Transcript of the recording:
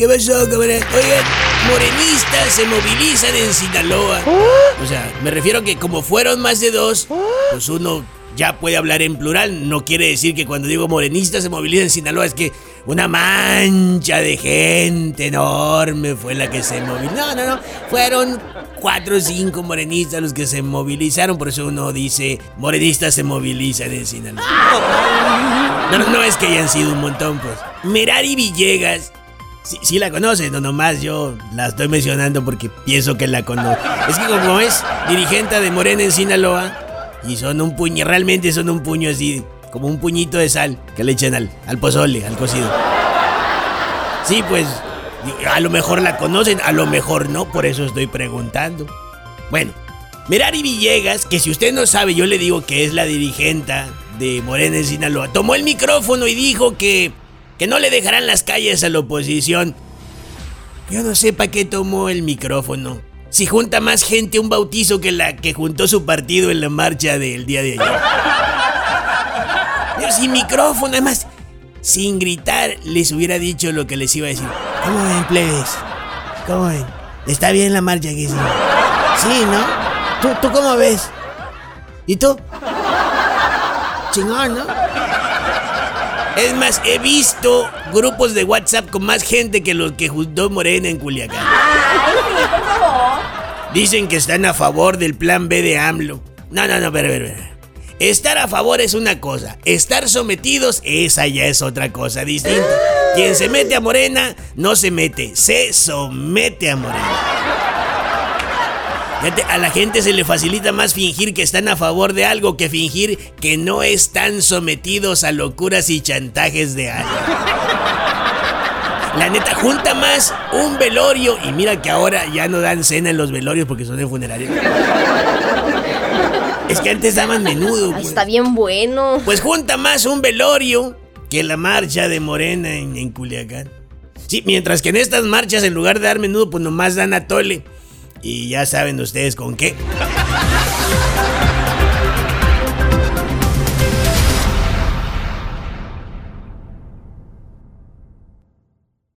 ¿Qué pasó, camarada? Oigan, morenistas se movilizan en Sinaloa. O sea, me refiero a que como fueron más de dos, pues uno ya puede hablar en plural. No quiere decir que cuando digo morenistas se movilizan en Sinaloa es que una mancha de gente enorme fue la que se movilizó. No, no, no. Fueron cuatro o cinco morenistas los que se movilizaron. Por eso uno dice morenistas se movilizan en Sinaloa. No, no es que hayan sido un montón, pues. Merari Villegas Sí, la conocen, no nomás yo la estoy mencionando porque pienso que la conozco. Es que como es dirigente de Morena en Sinaloa y son un puño, realmente son un puño así, como un puñito de sal que le echan al, al pozole, al cocido. Sí, pues a lo mejor la conocen, a lo mejor no, por eso estoy preguntando. Bueno, Merari Villegas, que si usted no sabe, yo le digo que es la dirigenta de Morena en Sinaloa, tomó el micrófono y dijo que que no le dejarán las calles a la oposición. Yo no sé para qué tomó el micrófono. Si junta más gente un bautizo que la que juntó su partido en la marcha del día de ayer. Pero sin micrófono, además, sin gritar, les hubiera dicho lo que les iba a decir. ¿Cómo ven, plebes? ¿Cómo ven? ¿Está bien la marcha que sí? ¿no? ¿Tú, ¿Tú cómo ves? ¿Y tú? Chingón, ¿no? Es más, he visto grupos de WhatsApp con más gente que los que juntó Morena en Culiacán. Ay, sí, por favor. Dicen que están a favor del plan B de AMLO. No, no, no, pero, pero, pero. Estar a favor es una cosa, estar sometidos, esa ya es otra cosa distinta. Quien se mete a Morena, no se mete, se somete a Morena. Fíjate, a la gente se le facilita más fingir que están a favor de algo que fingir que no están sometidos a locuras y chantajes de algo. La neta, junta más un velorio y mira que ahora ya no dan cena en los velorios porque son de funerario. Es que antes daban menudo. Pues. está bien bueno. Pues junta más un velorio que la marcha de Morena en, en Culiacán. Sí, mientras que en estas marchas, en lugar de dar menudo, pues nomás dan atole. Y ya saben ustedes con qué.